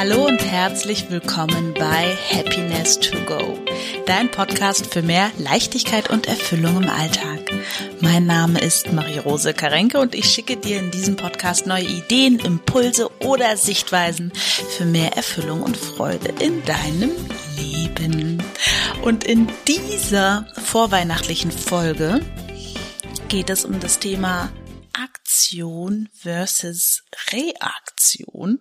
Hallo und herzlich willkommen bei Happiness to Go, dein Podcast für mehr Leichtigkeit und Erfüllung im Alltag. Mein Name ist Marie-Rose Karenke und ich schicke dir in diesem Podcast neue Ideen, Impulse oder Sichtweisen für mehr Erfüllung und Freude in deinem Leben. Und in dieser vorweihnachtlichen Folge geht es um das Thema Aktion versus Reaktion.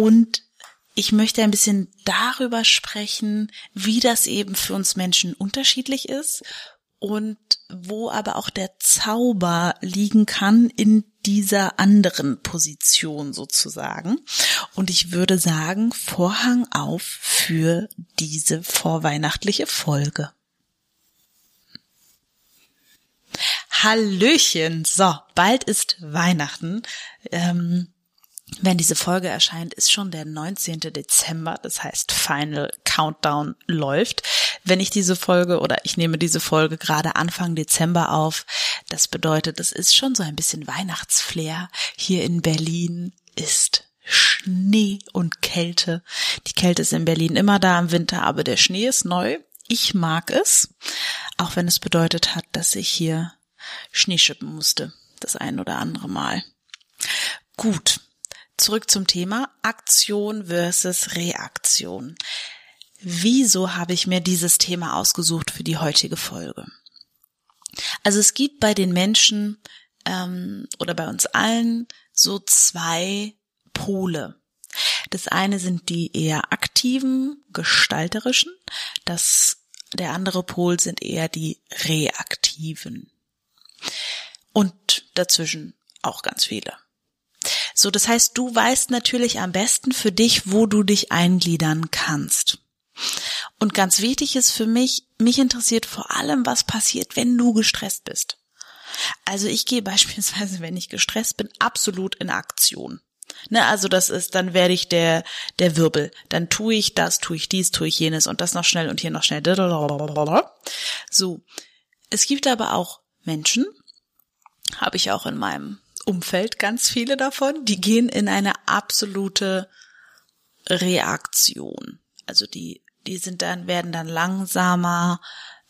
Und ich möchte ein bisschen darüber sprechen, wie das eben für uns Menschen unterschiedlich ist und wo aber auch der Zauber liegen kann in dieser anderen Position sozusagen. Und ich würde sagen, Vorhang auf für diese vorweihnachtliche Folge. Hallöchen. So, bald ist Weihnachten. Ähm, wenn diese Folge erscheint, ist schon der 19. Dezember, das heißt Final Countdown läuft. Wenn ich diese Folge oder ich nehme diese Folge gerade Anfang Dezember auf, das bedeutet, es ist schon so ein bisschen Weihnachtsflair. Hier in Berlin ist Schnee und Kälte. Die Kälte ist in Berlin immer da im Winter, aber der Schnee ist neu. Ich mag es, auch wenn es bedeutet hat, dass ich hier Schnee schippen musste, das ein oder andere Mal. Gut, zurück zum Thema Aktion versus Reaktion. Wieso habe ich mir dieses Thema ausgesucht für die heutige Folge? Also es gibt bei den Menschen ähm, oder bei uns allen so zwei Pole. Das eine sind die eher aktiven, gestalterischen, das der andere Pol sind eher die reaktiven. Und dazwischen auch ganz viele. So, das heißt, du weißt natürlich am besten für dich, wo du dich eingliedern kannst. Und ganz wichtig ist für mich, mich interessiert vor allem, was passiert, wenn du gestresst bist. Also ich gehe beispielsweise, wenn ich gestresst bin, absolut in Aktion. Ne, also das ist, dann werde ich der, der Wirbel. Dann tue ich das, tue ich dies, tue ich jenes und das noch schnell und hier noch schnell. So. Es gibt aber auch Menschen, habe ich auch in meinem Umfeld ganz viele davon, die gehen in eine absolute Reaktion. Also die, die sind dann, werden dann langsamer,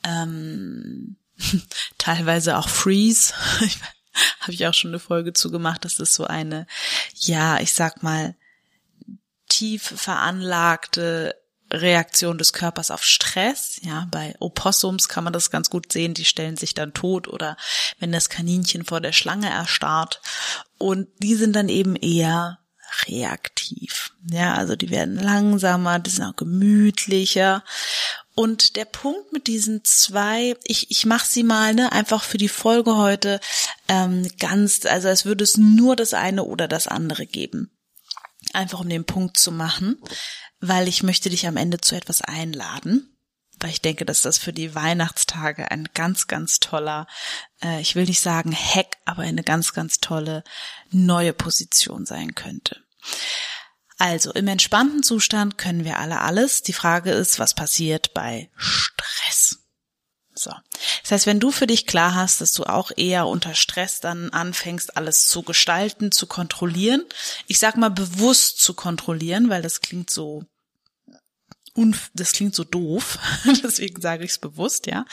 ähm, teilweise auch Freeze. Habe ich auch schon eine Folge zu gemacht. Das ist so eine, ja, ich sag mal, tief veranlagte Reaktion des Körpers auf Stress. Ja, bei Opossums kann man das ganz gut sehen. Die stellen sich dann tot oder wenn das Kaninchen vor der Schlange erstarrt. Und die sind dann eben eher reaktiv. Ja, also die werden langsamer, die sind auch gemütlicher. Und der Punkt mit diesen zwei, ich, ich mache sie mal, ne, einfach für die Folge heute ähm, ganz, also als würde es nur das eine oder das andere geben. Einfach um den Punkt zu machen weil ich möchte dich am Ende zu etwas einladen, weil ich denke, dass das für die Weihnachtstage ein ganz, ganz toller, äh, ich will nicht sagen Hack, aber eine ganz, ganz tolle neue Position sein könnte. Also im entspannten Zustand können wir alle alles. Die Frage ist, was passiert bei Stress? So. Das heißt, wenn du für dich klar hast, dass du auch eher unter Stress dann anfängst, alles zu gestalten, zu kontrollieren, ich sag mal bewusst zu kontrollieren, weil das klingt so das klingt so doof, deswegen sage ich es bewusst, ja,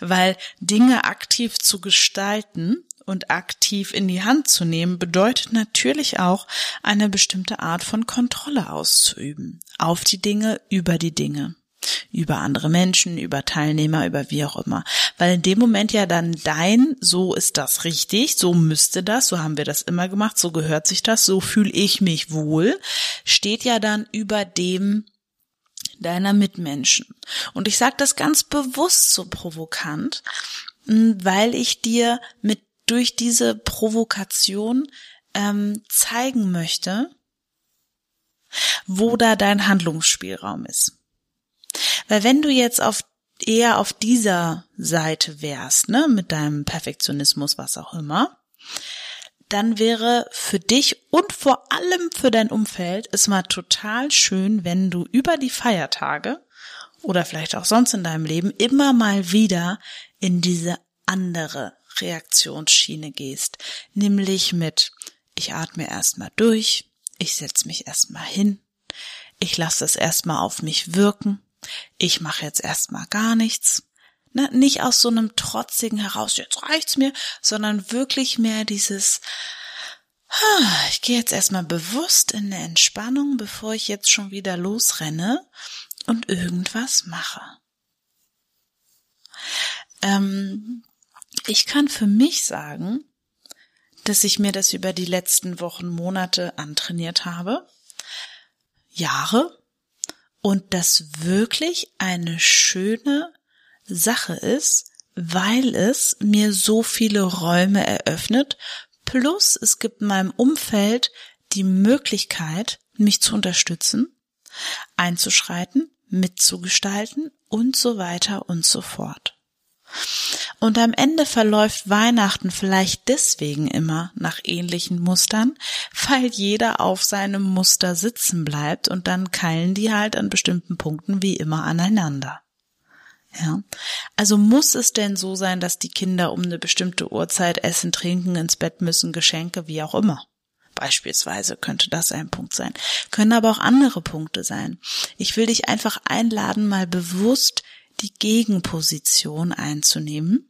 weil Dinge aktiv zu gestalten und aktiv in die Hand zu nehmen, bedeutet natürlich auch, eine bestimmte Art von Kontrolle auszuüben. Auf die Dinge, über die Dinge über andere Menschen, über Teilnehmer, über wie auch immer. Weil in dem Moment ja dann dein, so ist das richtig, so müsste das, so haben wir das immer gemacht, so gehört sich das, so fühle ich mich wohl, steht ja dann über dem deiner Mitmenschen. Und ich sage das ganz bewusst so provokant, weil ich dir mit durch diese Provokation ähm, zeigen möchte, wo da dein Handlungsspielraum ist. Weil wenn du jetzt auf eher auf dieser Seite wärst, ne, mit deinem Perfektionismus, was auch immer, dann wäre für dich und vor allem für dein Umfeld es mal total schön, wenn du über die Feiertage oder vielleicht auch sonst in deinem Leben immer mal wieder in diese andere Reaktionsschiene gehst, nämlich mit ich atme erstmal durch, ich setze mich erstmal hin, ich lasse es erstmal auf mich wirken, ich mache jetzt erstmal gar nichts. Ne, nicht aus so einem trotzigen heraus, jetzt reicht's mir, sondern wirklich mehr dieses, ich gehe jetzt erstmal bewusst in eine Entspannung, bevor ich jetzt schon wieder losrenne und irgendwas mache. Ähm, ich kann für mich sagen, dass ich mir das über die letzten Wochen, Monate antrainiert habe, Jahre, und das wirklich eine schöne Sache ist, weil es mir so viele Räume eröffnet, plus es gibt in meinem Umfeld die Möglichkeit, mich zu unterstützen, einzuschreiten, mitzugestalten und so weiter und so fort. Und am Ende verläuft Weihnachten vielleicht deswegen immer nach ähnlichen Mustern, weil jeder auf seinem Muster sitzen bleibt und dann keilen die halt an bestimmten Punkten wie immer aneinander. Ja. Also muss es denn so sein, dass die Kinder um eine bestimmte Uhrzeit essen, trinken, ins Bett müssen, Geschenke, wie auch immer. Beispielsweise könnte das ein Punkt sein. Können aber auch andere Punkte sein. Ich will dich einfach einladen, mal bewusst die Gegenposition einzunehmen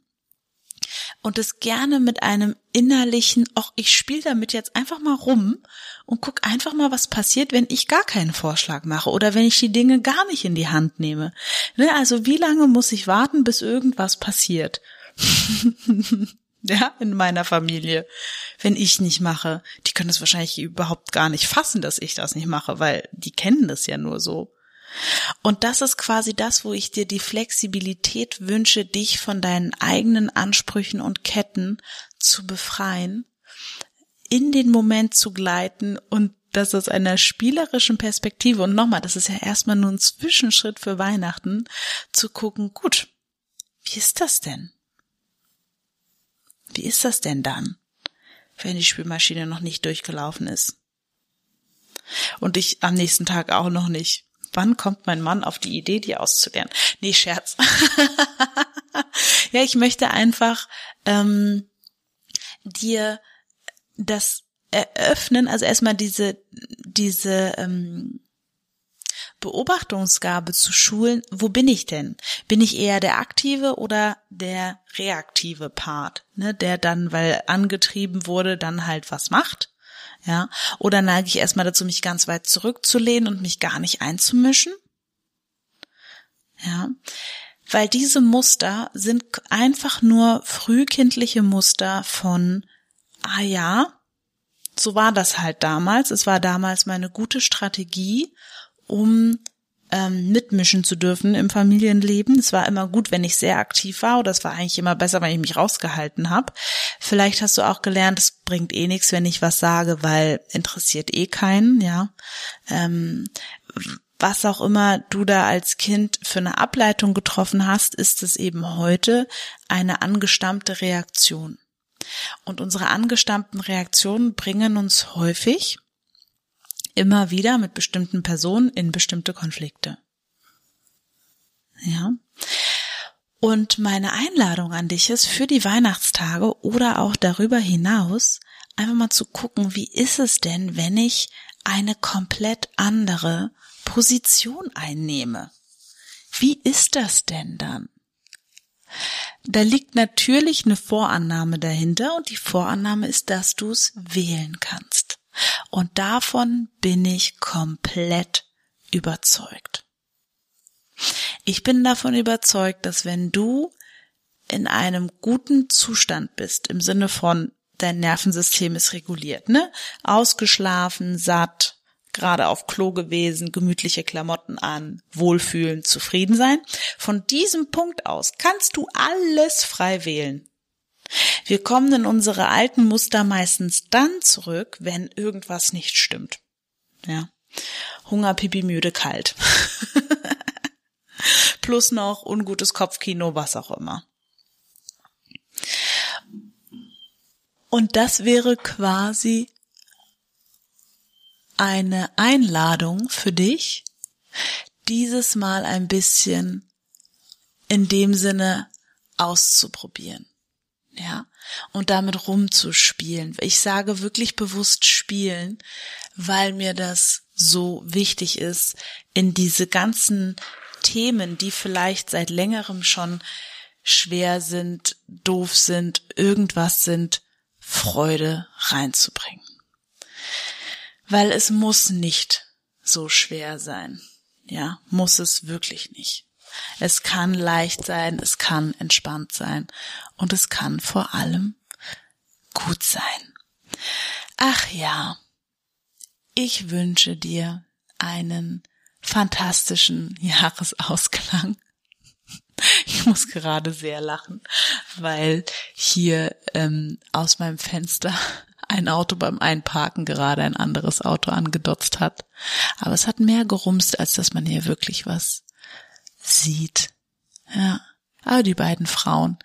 und es gerne mit einem innerlichen, ach, ich spiele damit jetzt einfach mal rum und guck einfach mal, was passiert, wenn ich gar keinen Vorschlag mache oder wenn ich die Dinge gar nicht in die Hand nehme. Ne, also wie lange muss ich warten, bis irgendwas passiert? ja, in meiner Familie, wenn ich nicht mache. Die können es wahrscheinlich überhaupt gar nicht fassen, dass ich das nicht mache, weil die kennen das ja nur so. Und das ist quasi das, wo ich dir die Flexibilität wünsche, dich von deinen eigenen Ansprüchen und Ketten zu befreien, in den Moment zu gleiten und das aus einer spielerischen Perspektive und nochmal, das ist ja erstmal nur ein Zwischenschritt für Weihnachten, zu gucken, gut, wie ist das denn? Wie ist das denn dann, wenn die Spülmaschine noch nicht durchgelaufen ist? Und ich am nächsten Tag auch noch nicht wann kommt mein Mann auf die Idee, die auszulernen? Nee, Scherz. ja, ich möchte einfach ähm, dir das eröffnen, also erstmal diese, diese ähm, Beobachtungsgabe zu schulen, wo bin ich denn? Bin ich eher der aktive oder der reaktive Part, ne, der dann, weil angetrieben wurde, dann halt was macht? Ja, oder neige ich erstmal dazu, mich ganz weit zurückzulehnen und mich gar nicht einzumischen? Ja, weil diese Muster sind einfach nur frühkindliche Muster von, ah ja, so war das halt damals. Es war damals meine gute Strategie, um ähm, mitmischen zu dürfen im Familienleben. Es war immer gut, wenn ich sehr aktiv war, oder es war eigentlich immer besser, wenn ich mich rausgehalten habe. Vielleicht hast du auch gelernt, es bringt eh nichts, wenn ich was sage, weil interessiert eh keinen, ja. Ähm, was auch immer du da als Kind für eine Ableitung getroffen hast, ist es eben heute eine angestammte Reaktion. Und unsere angestammten Reaktionen bringen uns häufig immer wieder mit bestimmten Personen in bestimmte Konflikte. Ja. Und meine Einladung an dich ist für die Weihnachtstage oder auch darüber hinaus einfach mal zu gucken, wie ist es denn, wenn ich eine komplett andere Position einnehme? Wie ist das denn dann? Da liegt natürlich eine Vorannahme dahinter und die Vorannahme ist, dass du es wählen kannst. Und davon bin ich komplett überzeugt. Ich bin davon überzeugt, dass wenn du in einem guten Zustand bist, im Sinne von dein Nervensystem ist reguliert, ne? Ausgeschlafen, satt, gerade auf Klo gewesen, gemütliche Klamotten an, wohlfühlen, zufrieden sein. Von diesem Punkt aus kannst du alles frei wählen. Wir kommen in unsere alten Muster meistens dann zurück, wenn irgendwas nicht stimmt. Ja. Hunger, Pipi, müde, kalt. Plus noch ungutes Kopfkino, was auch immer. Und das wäre quasi eine Einladung für dich, dieses Mal ein bisschen in dem Sinne auszuprobieren ja, und damit rumzuspielen. Ich sage wirklich bewusst spielen, weil mir das so wichtig ist, in diese ganzen Themen, die vielleicht seit längerem schon schwer sind, doof sind, irgendwas sind, Freude reinzubringen. Weil es muss nicht so schwer sein. Ja, muss es wirklich nicht. Es kann leicht sein, es kann entspannt sein und es kann vor allem gut sein. Ach ja, ich wünsche dir einen fantastischen Jahresausklang. Ich muss gerade sehr lachen, weil hier ähm, aus meinem Fenster ein Auto beim Einparken gerade ein anderes Auto angedotzt hat. Aber es hat mehr gerumst, als dass man hier wirklich was sieht. Ja. Aber die beiden Frauen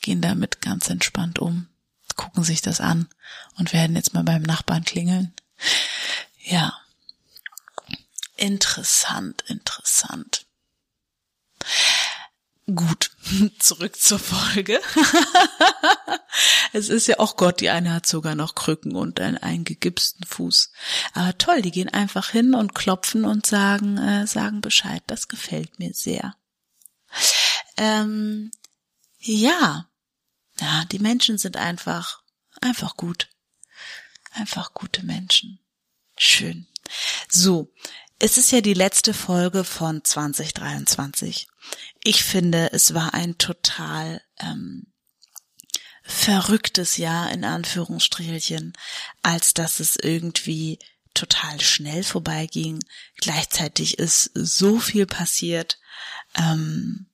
gehen damit ganz entspannt um, gucken sich das an und werden jetzt mal beim Nachbarn klingeln. Ja. Interessant, interessant. Gut, zurück zur Folge. es ist ja auch Gott, die eine hat sogar noch Krücken und einen eingegipsten Fuß. Aber toll, die gehen einfach hin und klopfen und sagen, äh, sagen Bescheid. Das gefällt mir sehr. Ähm, ja, ja, die Menschen sind einfach, einfach gut. Einfach gute Menschen. Schön. So, es ist ja die letzte Folge von 2023. Ich finde, es war ein total ähm, verrücktes Jahr in Anführungsstrichelchen, als dass es irgendwie total schnell vorbeiging. Gleichzeitig ist so viel passiert. Ähm,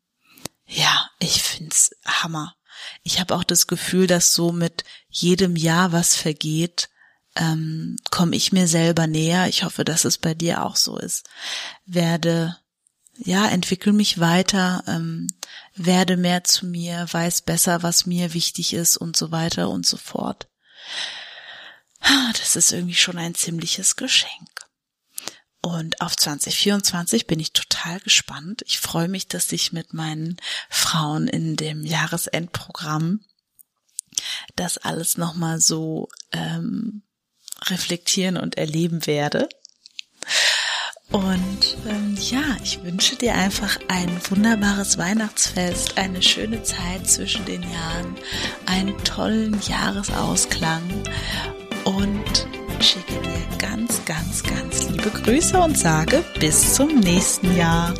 ja, ich find's Hammer. Ich habe auch das Gefühl, dass so mit jedem Jahr, was vergeht, ähm, komme ich mir selber näher. Ich hoffe, dass es bei dir auch so ist. Werde, ja, entwickel mich weiter, ähm, werde mehr zu mir, weiß besser, was mir wichtig ist und so weiter und so fort. Das ist irgendwie schon ein ziemliches Geschenk. Und auf 2024 bin ich total gespannt. Ich freue mich, dass ich mit meinen Frauen in dem Jahresendprogramm das alles nochmal so ähm, reflektieren und erleben werde. Und ähm, ja, ich wünsche dir einfach ein wunderbares Weihnachtsfest, eine schöne Zeit zwischen den Jahren, einen tollen Jahresausklang und schicke dir ganz, ganz, ganz liebe Grüße und sage bis zum nächsten Jahr.